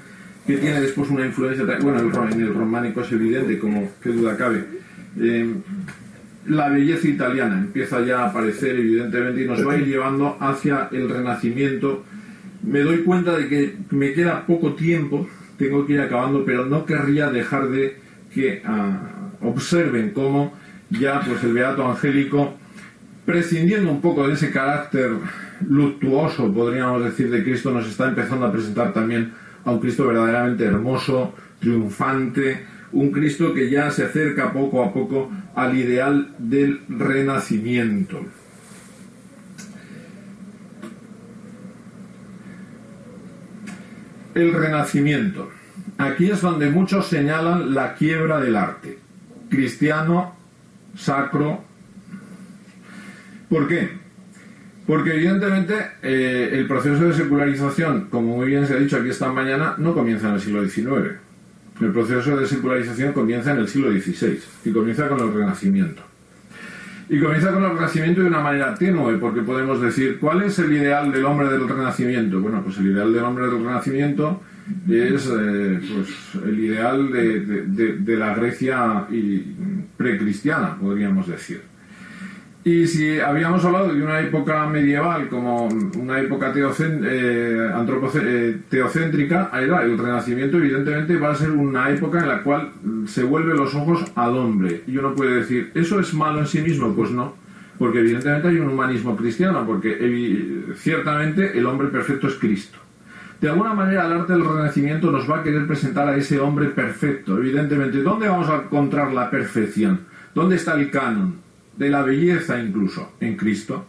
Speaker 2: que tiene después una influencia, bueno, en el románico es evidente, como qué duda cabe. Eh, la belleza italiana empieza ya a aparecer evidentemente y nos va a ir llevando hacia el renacimiento. Me doy cuenta de que me queda poco tiempo, tengo que ir acabando, pero no querría dejar de que ah, observen cómo ya pues el Beato Angélico, prescindiendo un poco de ese carácter luctuoso, podríamos decir, de Cristo, nos está empezando a presentar también a un Cristo verdaderamente hermoso, triunfante, un Cristo que ya se acerca poco a poco al ideal del renacimiento. El renacimiento. Aquí es donde muchos señalan la quiebra del arte. Cristiano, sacro. ¿Por qué? Porque evidentemente eh, el proceso de secularización, como muy bien se ha dicho aquí esta mañana, no comienza en el siglo XIX. El proceso de secularización comienza en el siglo XVI y comienza con el Renacimiento. Y comienza con el Renacimiento de una manera tenue, porque podemos decir, ¿cuál es el ideal del hombre del Renacimiento? Bueno, pues el ideal del hombre del Renacimiento es eh, pues, el ideal de, la Grecia precristiana, podríamos decir. Y si habíamos hablado de una época medieval como una época eh, eh, teocéntrica, el Renacimiento evidentemente va a ser una época en la cual se vuelven los ojos al hombre. Y uno puede decir, ¿eso es malo en sí mismo? Pues no, porque evidentemente hay un humanismo cristiano, porque ciertamente el hombre perfecto es Cristo. De alguna manera el arte del Renacimiento nos va a querer presentar a ese hombre perfecto, evidentemente. ¿Dónde vamos a encontrar la perfección? ¿Dónde está el canon? De la belleza incluso en Cristo.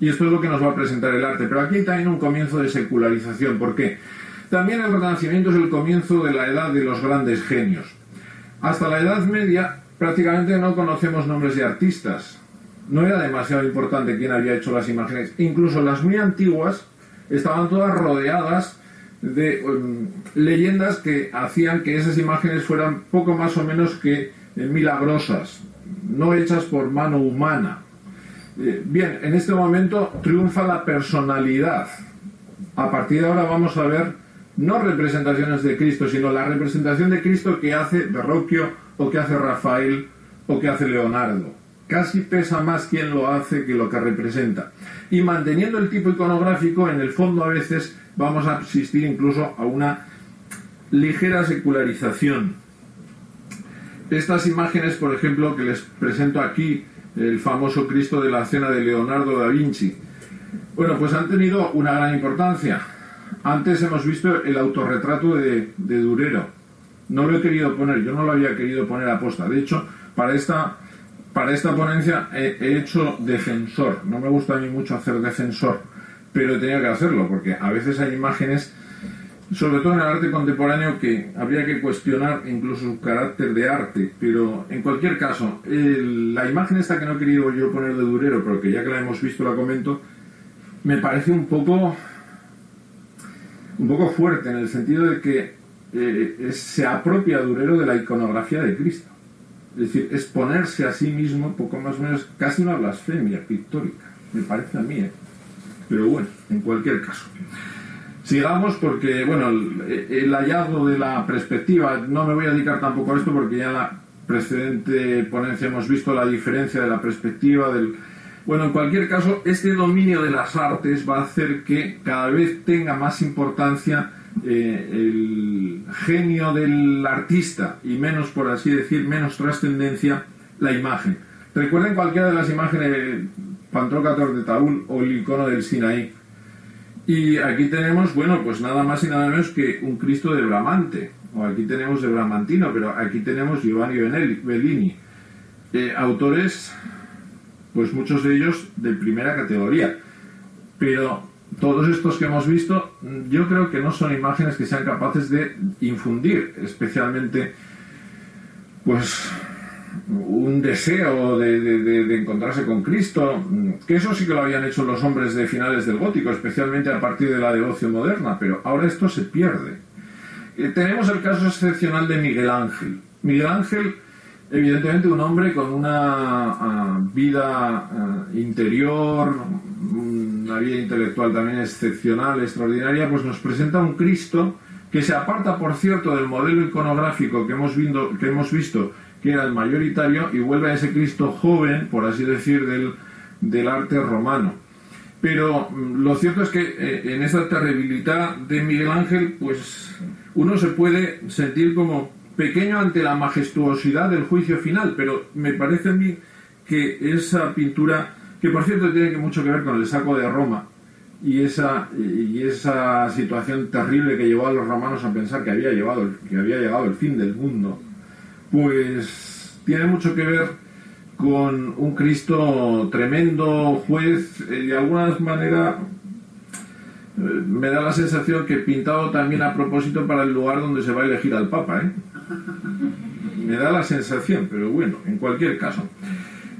Speaker 2: Y esto es lo que nos va a presentar el arte. Pero aquí hay también un comienzo de secularización. ¿Por qué? También el Renacimiento es el comienzo de la edad de los grandes genios. Hasta la Edad Media prácticamente no conocemos nombres de artistas. No era demasiado importante quién había hecho las imágenes. Incluso las muy antiguas estaban todas rodeadas de um, leyendas que hacían que esas imágenes fueran poco más o menos que eh, milagrosas no hechas por mano humana. Eh, bien, en este momento triunfa la personalidad. A partir de ahora vamos a ver no representaciones de Cristo, sino la representación de Cristo que hace Verrocchio o que hace Rafael o que hace Leonardo. Casi pesa más quien lo hace que lo que representa. Y manteniendo el tipo iconográfico, en el fondo a veces vamos a asistir incluso a una ligera secularización estas imágenes, por ejemplo, que les presento aquí, el famoso Cristo de la Cena de Leonardo da Vinci, bueno, pues han tenido una gran importancia. Antes hemos visto el autorretrato de, Durero. No lo he querido poner, yo no lo había querido poner a posta. De hecho, para esta, para esta ponencia he, he hecho defensor. No me gusta a mí mucho hacer defensor, pero tenía que hacerlo, porque a veces hay imágenes sobre todo en el arte contemporáneo que habría que cuestionar incluso su carácter de arte, pero en cualquier caso, la imagen esta que no he querido yo poner de Durero, pero que ya que la hemos visto la comento, me parece un poco un poco fuerte en el sentido de que eh, se apropia Durero de la iconografía de Cristo. Es decir, exponerse a sí mismo, poco más o menos, casi una blasfemia pictórica, me parece a mí. ¿eh? Pero bueno, en cualquier caso. Sigamos porque, bueno, el, hallazgo de la perspectiva, no me voy a dedicar tampoco a esto porque ya en la precedente ponencia hemos visto la diferencia de la perspectiva del... Bueno, en cualquier caso, este dominio de las artes va a hacer que cada vez tenga más importancia eh, el genio del artista y menos, por así decir, menos trascendencia la imagen. Recuerden cualquiera de las imágenes Pantrócator de Taúl o el icono del Sinaí y aquí tenemos, bueno, pues nada más y nada menos que un Cristo de Bramante, o aquí tenemos de Bramantino, pero aquí tenemos Giovanni Bellini, eh, autores, pues muchos de ellos de primera categoría. Pero todos estos que hemos visto, yo creo que no son imágenes que sean capaces de infundir, especialmente, pues un deseo de, encontrarse con Cristo, que eso sí que lo habían hecho los hombres de finales del gótico, especialmente a partir de la devoción moderna, pero ahora esto se pierde. Eh, tenemos el caso excepcional de Miguel Ángel. Miguel Ángel, evidentemente un hombre con una ah, vida ah, interior, una vida intelectual también excepcional, extraordinaria, pues nos presenta un Cristo que se aparta, por cierto, del modelo iconográfico que hemos, que hemos visto que era el mayoritario, y vuelve a ese Cristo joven, por así decir, del, del arte romano. Pero mm, lo cierto es que eh, en esta terribilidad de Miguel Ángel, pues uno se puede sentir como pequeño ante la majestuosidad del juicio final, pero me parece a mí que esa pintura, que por cierto tiene mucho que ver con el saco de Roma, y esa, y esa situación terrible que llevó a los romanos a pensar que había, llevado, que había llegado el fin del mundo, pues tiene mucho que ver con un Cristo tremendo, juez, eh, de alguna manera eh, me da la sensación que pintado también a propósito para el lugar donde se va a elegir al Papa, ¿eh? Me da la sensación, pero bueno, en cualquier caso.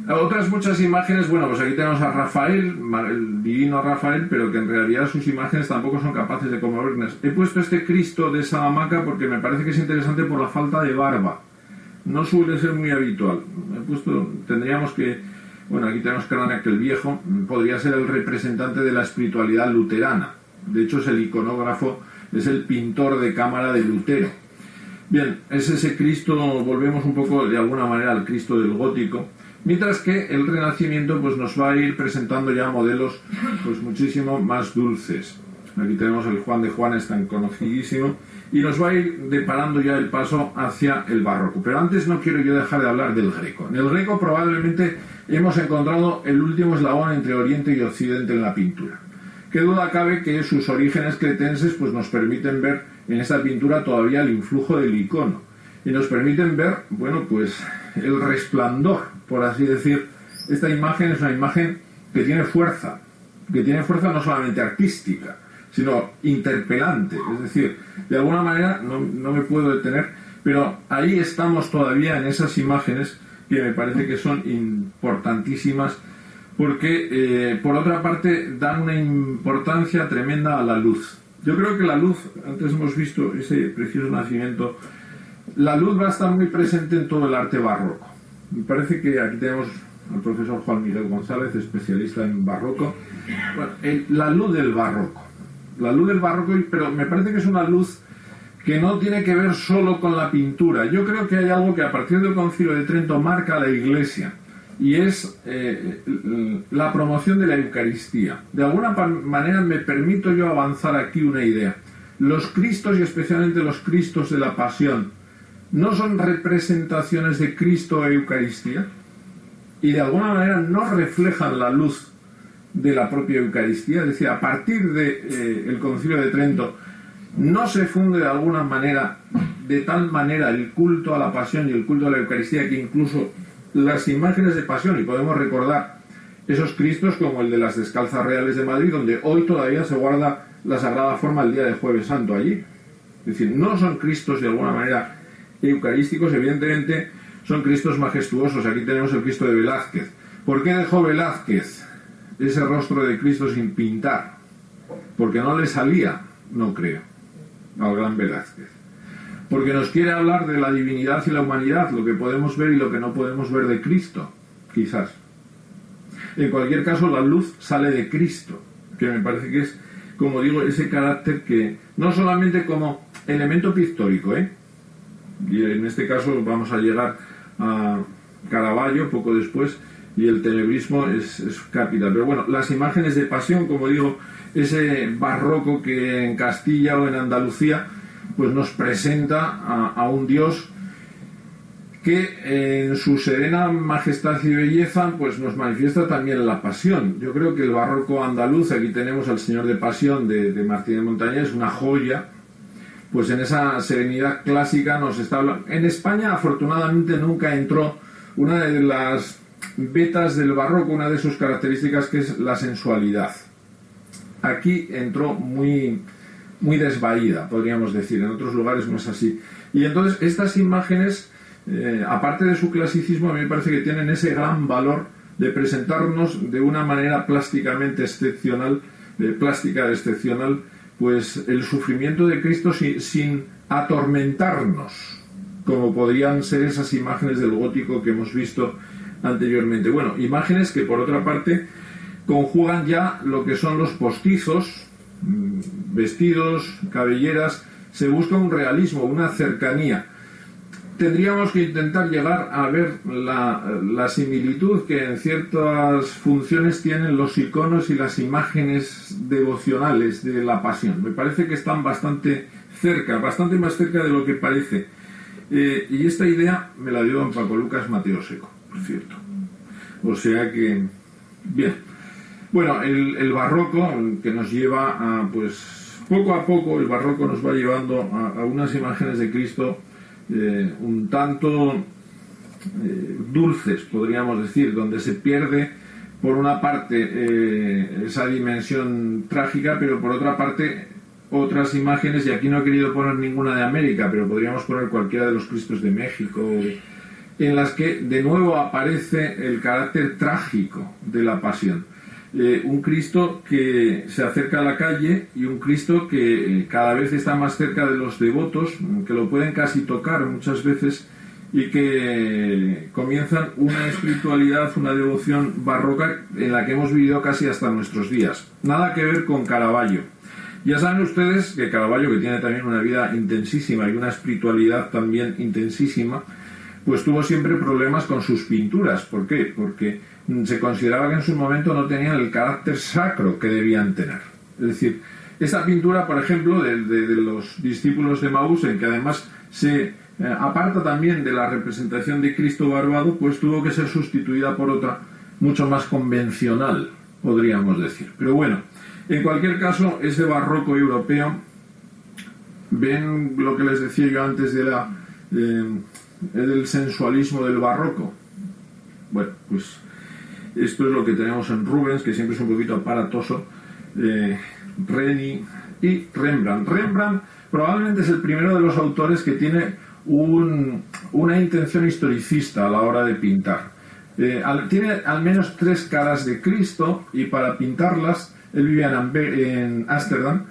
Speaker 2: Otras muchas imágenes, bueno, pues aquí tenemos a Rafael, el divino Rafael, pero que en realidad sus imágenes tampoco son capaces de conmovernos. He puesto este Cristo de Salamanca porque me parece que es interesante por la falta de barba. No suele ser muy habitual. He puesto, tendríamos que, bueno, aquí tenemos que el Viejo, podría ser el representante de la espiritualidad luterana. De hecho, es el iconógrafo, es el pintor de cámara de Lutero. Bien, es ese Cristo, volvemos un poco de alguna manera al Cristo del gótico, mientras que el Renacimiento pues nos va a ir presentando ya modelos pues muchísimo más dulces. Aquí tenemos el Juan de Juan, es tan conocidísimo, y nos va a ir deparando ya el paso hacia el barroco. Pero antes no quiero yo dejar de hablar del greco. En el greco probablemente hemos encontrado el último eslabón entre Oriente y Occidente en la pintura. Qué duda cabe que sus orígenes cretenses pues nos permiten ver en esta pintura todavía el influjo del icono y nos permiten ver, bueno, pues el resplandor, por así decir. Esta imagen es una imagen que tiene fuerza, que tiene fuerza no solamente artística, sino interpelante. Es decir, de alguna manera no, me puedo detener, pero ahí estamos todavía en esas imágenes que me parece que son importantísimas porque, eh, por otra parte, dan una importancia tremenda a la luz. Yo creo que la luz, antes hemos visto ese precioso nacimiento, la luz va a estar muy presente en todo el arte barroco. Me parece que aquí tenemos al profesor Juan Miguel González, especialista en barroco. la luz del barroco. La luz del barroco, pero me parece que es una luz que no tiene que ver solo con la pintura. Yo creo que hay algo que a partir del concilio de Trento marca la Iglesia y es eh, la promoción de la Eucaristía. De alguna manera me permito yo avanzar aquí una idea. Los Cristos y especialmente los Cristos de la Pasión no son representaciones de Cristo e Eucaristía y de alguna manera no reflejan la luz de la propia Eucaristía. Es decir, a partir del de, eh, Concilio de Trento no se funde de alguna manera, de tal manera, el culto a la pasión y el culto a la Eucaristía que incluso las imágenes de pasión, y podemos recordar esos Cristos como el de las Descalzas Reales de Madrid, donde hoy todavía se guarda la Sagrada Forma el día de Jueves Santo allí. Es decir, no son Cristos de alguna manera eucarísticos, evidentemente son Cristos majestuosos. Aquí tenemos el Cristo de Velázquez. ¿Por qué dejó Velázquez ese rostro de Cristo sin pintar? Porque no le salía, no creo, al gran Velázquez porque nos quiere hablar de la divinidad y la humanidad, lo que podemos ver y lo que no podemos ver de Cristo, quizás. En cualquier caso, la luz sale de Cristo, que me parece que es, como digo, ese carácter que, no solamente como elemento pictórico, ¿eh? y en este caso vamos a llegar a Caravaggio poco después, y el tenebrismo es, es capital. Pero bueno, las imágenes de pasión, como digo, ese barroco que en Castilla o en Andalucía, pues nos presenta a, un Dios que en su serena majestad y belleza pues nos manifiesta también la pasión. Yo creo que el barroco andaluz, aquí tenemos al Señor de Pasión de, de Martín de Montaña, es una joya, pues en esa serenidad clásica nos está hablando. En España afortunadamente nunca entró una de las vetas del barroco, una de sus características que es la sensualidad. Aquí entró muy muy desvaída, podríamos decir. En otros lugares no es así. Y entonces estas imágenes, eh, aparte de su clasicismo, a mí me parece que tienen ese gran valor de presentarnos de una manera plásticamente excepcional, plástica excepcional, pues el sufrimiento de Cristo sin atormentarnos, como podrían ser esas imágenes del gótico que hemos visto anteriormente. Bueno, imágenes que por otra parte conjugan ya lo que son los postizos, vestidos, cabelleras, se busca un realismo, una cercanía. tendríamos que intentar llegar a ver la, similitud que en ciertas funciones tienen los iconos y las imágenes devocionales de la pasión. Me parece que están bastante cerca, bastante más cerca de lo que parece. Eh, y esta idea me la dio don Paco Lucas Mateo Seco, por cierto. O sea que, bien. Bueno, el, barroco que nos lleva a, pues, poco a poco el barroco nos va llevando a unas imágenes de Cristo eh, un tanto eh, dulces, podríamos decir, donde se pierde por una parte eh, esa dimensión trágica, pero por otra parte otras imágenes, y aquí no he querido poner ninguna de América, pero podríamos poner cualquiera de los Cristos de México, en las que de nuevo aparece el carácter trágico de la pasión. un Cristo que se acerca a la calle y un Cristo que cada vez está más cerca de los devotos, que lo pueden casi tocar muchas veces y que comienzan una espiritualidad, una devoción barroca en la que hemos vivido casi hasta nuestros días. Nada que ver con Caravaggio. Ya saben ustedes que Caravaggio, que tiene también una vida intensísima y una espiritualidad también intensísima, pues tuvo siempre problemas con sus pinturas. ¿Por qué? Porque se consideraba que en su momento no tenían el carácter sacro que debían tener. Es decir, esta pintura, por ejemplo, de, los discípulos de Maús, en que además se eh, aparta también de la representación de Cristo barbado, pues tuvo que ser sustituida por otra mucho más convencional, podríamos decir. Pero bueno, en cualquier caso, ese barroco europeo, ven lo que les decía yo antes de la, del sensualismo del barroco. Bueno, pues esto es lo que tenemos en Rubens, que siempre es un poquito aparatoso. Eh, Reni y Rembrandt. Rembrandt probablemente es el primero de los autores que tiene una intención historicista a la hora de pintar. Eh, tiene al menos tres caras de Cristo y para pintarlas, él vivía en Ámsterdam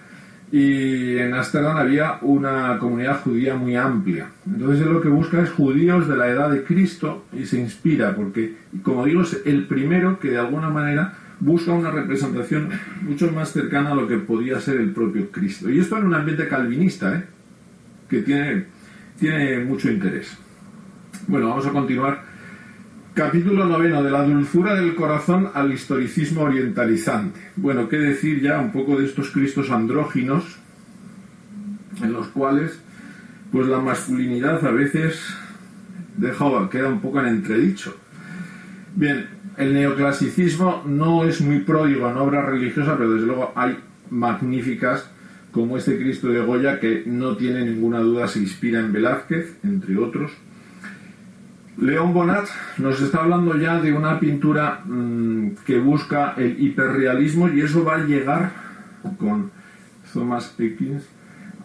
Speaker 2: y en Ámsterdam había una comunidad judía muy amplia. Entonces él lo que busca es judíos de la edad de Cristo y se inspira, porque, como digo, es el primero que de alguna manera busca una representación mucho más cercana a lo que podía ser el propio Cristo. Y esto en un ambiente calvinista, ¿eh? que tiene, tiene mucho interés. Bueno, vamos a continuar. Capítulo noveno, de la dulzura del corazón al historicismo orientalizante. Bueno, qué decir ya un poco de estos Cristos andróginos, en los cuales pues la masculinidad a veces deja, queda un poco en entredicho. Bien, el neoclasicismo no es muy pródigo en obra religiosa, pero desde luego hay magníficas como este Cristo de Goya que no tiene ninguna duda se inspira en Velázquez, entre otros. León Bonat nos está hablando ya de una pintura mm, que busca el hiperrealismo y eso va a llegar con Thomas Eckins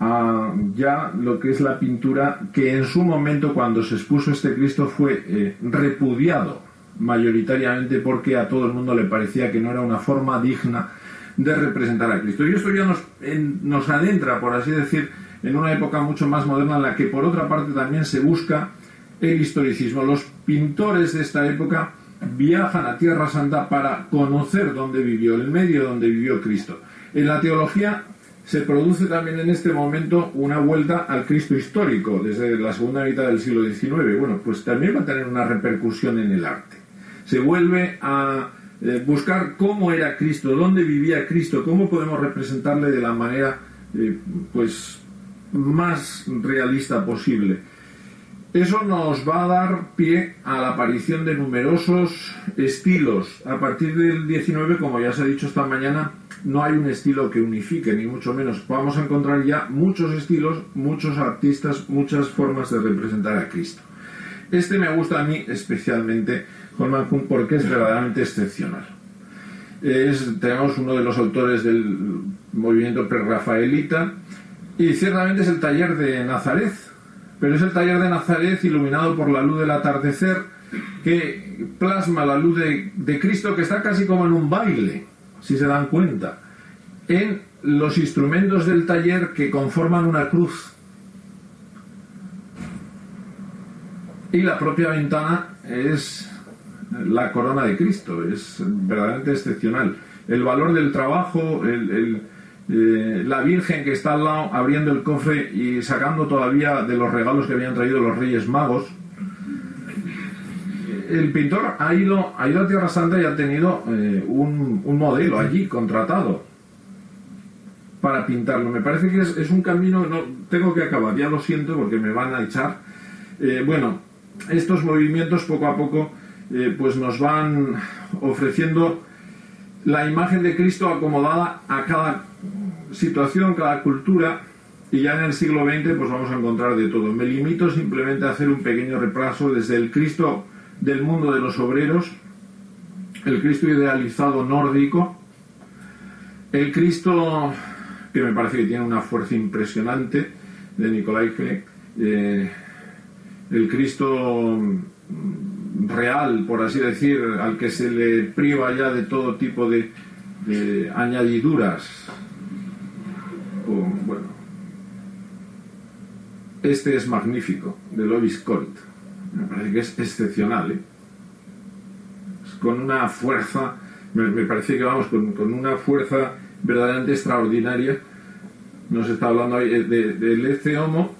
Speaker 2: a ya lo que es la pintura que en su momento cuando se expuso este Cristo fue eh, repudiado mayoritariamente porque a todo el mundo le parecía que no era una forma digna de representar a Cristo. Y esto ya nos, nos adentra, por así decir, en una época mucho más moderna en la que por otra parte también se busca el historicismo. Los pintores de esta época viajan a Tierra Santa para conocer dónde vivió, el medio donde vivió Cristo. En la teología se produce también en este momento una vuelta al Cristo histórico desde la segunda mitad del siglo XIX. Bueno, pues también va a tener una repercusión en el arte se vuelve a eh, buscar cómo era Cristo, dónde vivía Cristo, cómo podemos representarle de la manera eh, pues más realista posible. Eso nos va a dar pie a la aparición de numerosos estilos. A partir del 19, como ya se ha dicho esta mañana, no hay un estilo que unifique, ni mucho menos. Vamos a encontrar ya muchos estilos, muchos artistas, muchas formas de representar a Cristo. Este me gusta a mí especialmente Holman Kuhn porque es verdaderamente excepcional. tenemos uno de los autores del movimiento prerrafaelita y ciertamente es el taller de Nazaret, pero es el taller de Nazaret iluminado por la luz del atardecer que plasma la luz de, Cristo que está casi como en un baile, si se dan cuenta, en los instrumentos del taller que conforman una cruz. Y la propia ventana es la corona de Cristo, es verdaderamente excepcional. El valor del trabajo, el, eh, la Virgen que está al lado abriendo el cofre y sacando todavía de los regalos que habían traído los Reyes Magos. El pintor ha ido, ha ido a Tierra Santa y ha tenido eh, un, un, modelo allí contratado para pintarlo. Me parece que es, un camino, no tengo que acabar, ya lo siento porque me van a echar. Eh, bueno, estos movimientos poco a poco pues nos van ofreciendo la imagen de Cristo acomodada a cada situación, cada cultura, y ya en el siglo XX pues vamos a encontrar de todo. Me limito simplemente a hacer un pequeño repaso desde el Cristo del mundo de los obreros, el Cristo idealizado nórdico, el Cristo que me parece que tiene una fuerza impresionante de Nicolai Kleck, eh, el Cristo real, por así decir, al que se le priva ya de todo tipo de añadiduras bueno, este es magnífico, de Lovis Colt. Me parece que es excepcional, ¿eh? con una fuerza, me, parece que vamos, con, una fuerza verdaderamente extraordinaria. Nos está hablando de, del este homo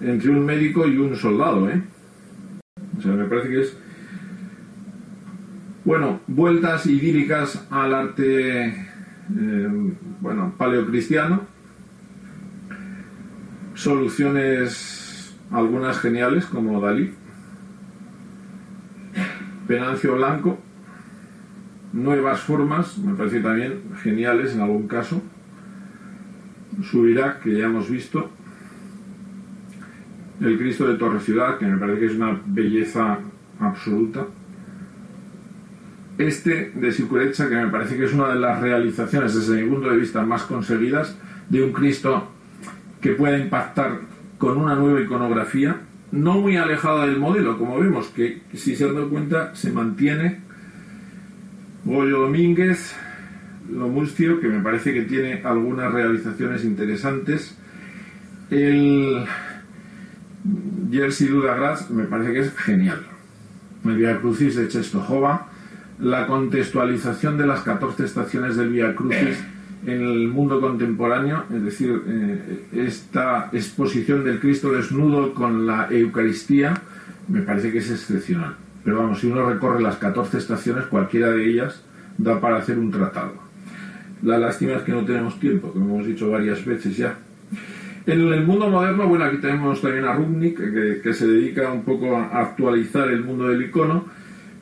Speaker 2: entre un médico y un soldado, ¿eh? O sea, me parece que es. Bueno, vueltas idílicas al arte, eh, bueno, paleocristiano soluciones algunas geniales como Dalí, Penancio Blanco, nuevas formas, me parece también geniales en algún caso, Subirá, que ya hemos visto, el Cristo de Torre Ciudad, que me parece que es una belleza absoluta, este de Sicurecha, que me parece que es una de las realizaciones desde mi punto de vista más conseguidas de un Cristo que pueda impactar con una nueva iconografía, no muy alejada del modelo, como vemos, que si se han dado cuenta se mantiene. Goyo Domínguez, Lomustio, que me parece que tiene algunas realizaciones interesantes. El Jersey Dudagras me parece que es genial. El Via Crucis de Chestojova, la contextualización de las 14 estaciones del Via Crucis en el mundo contemporáneo, es decir, eh, esta exposición del Cristo desnudo con la Eucaristía, me parece que es excepcional. Pero vamos, si uno recorre las 14 estaciones, cualquiera de ellas da para hacer un tratado. La lástima es que no tenemos tiempo, como hemos dicho varias veces ya. En el mundo moderno, bueno, aquí tenemos también a Rubnik, que, se dedica un poco a actualizar el mundo del icono,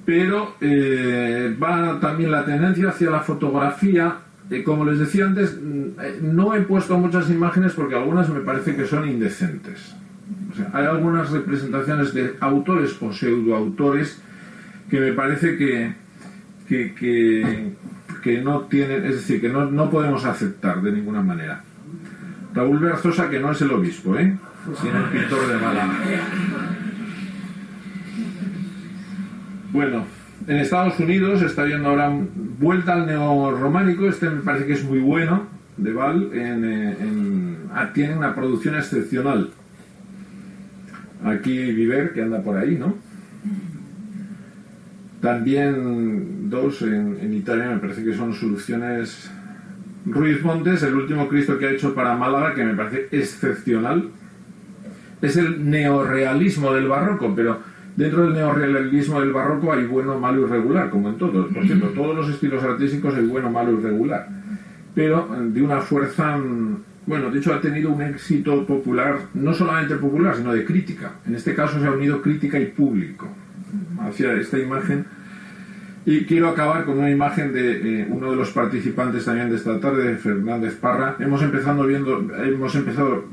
Speaker 2: pero eh, va también la tendencia hacia la fotografía como les decía antes, mm, no he puesto muchas imágenes porque algunas me parece que son indecentes. hay algunas representaciones de autores o pseudoautores que me parece que, que, no tienen, es decir, que no, no, podemos aceptar de ninguna manera. Raúl Berzosa, que no es el obispo, ¿eh? sino el pintor de Málaga. Bueno, en Estados Unidos está viendo ahora vuelta al neorrománico, este me parece que es muy bueno, de Val, eh, ah, tiene una producción excepcional. Aquí Viver, que anda por ahí, ¿no? También dos en, en, Italia, me parece que son soluciones. Ruiz Montes, el último Cristo que ha hecho para Málaga, que me parece excepcional. Es el neorrealismo del barroco, pero Dentro del neorrealismo del barroco hay bueno, malo y regular, como en todos. Por cierto, todos los estilos artísticos hay bueno, malo y regular. Pero eh, de una fuerza, mm, bueno, de hecho ha tenido un éxito popular, no solamente popular, sino de crítica. En este caso se ha unido crítica y público hacia esta imagen. Y quiero acabar con una imagen de eh, uno de los participantes también de esta tarde, Fernández Parra. Hemos empezado viendo, hemos empezado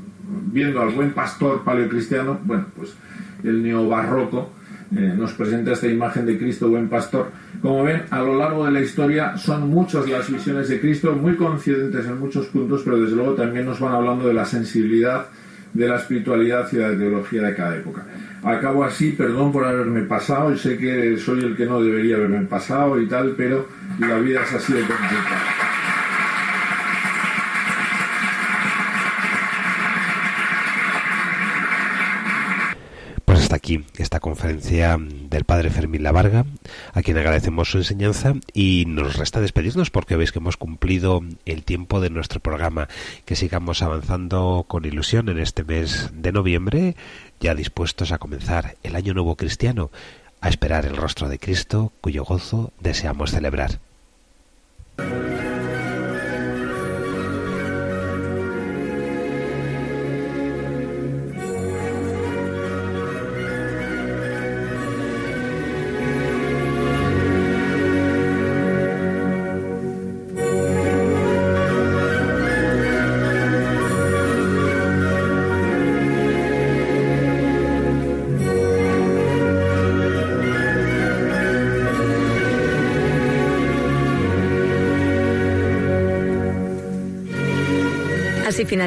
Speaker 2: viendo al buen pastor paleocristiano, bueno, pues el neobarroco, eh, nos presenta esta imagen de Cristo buen pastor. Como ven, a lo largo de la historia son muchas las visiones de Cristo, muy coincidentes en muchos puntos, pero desde luego también nos van hablando de la sensibilidad, de la espiritualidad y de la teología de cada época. Acabo así, perdón por haberme pasado, y sé que soy el que no debería haberme pasado y tal, pero la vida es así de complicada.
Speaker 1: Aquí esta conferencia del padre Fermín Lavarga, a quien agradecemos su enseñanza y nos resta despedirnos porque veis que hemos cumplido el tiempo de nuestro programa, que sigamos avanzando con ilusión en este mes de noviembre, ya dispuestos a comenzar el año nuevo cristiano, a esperar el rostro de Cristo, cuyo gozo deseamos celebrar.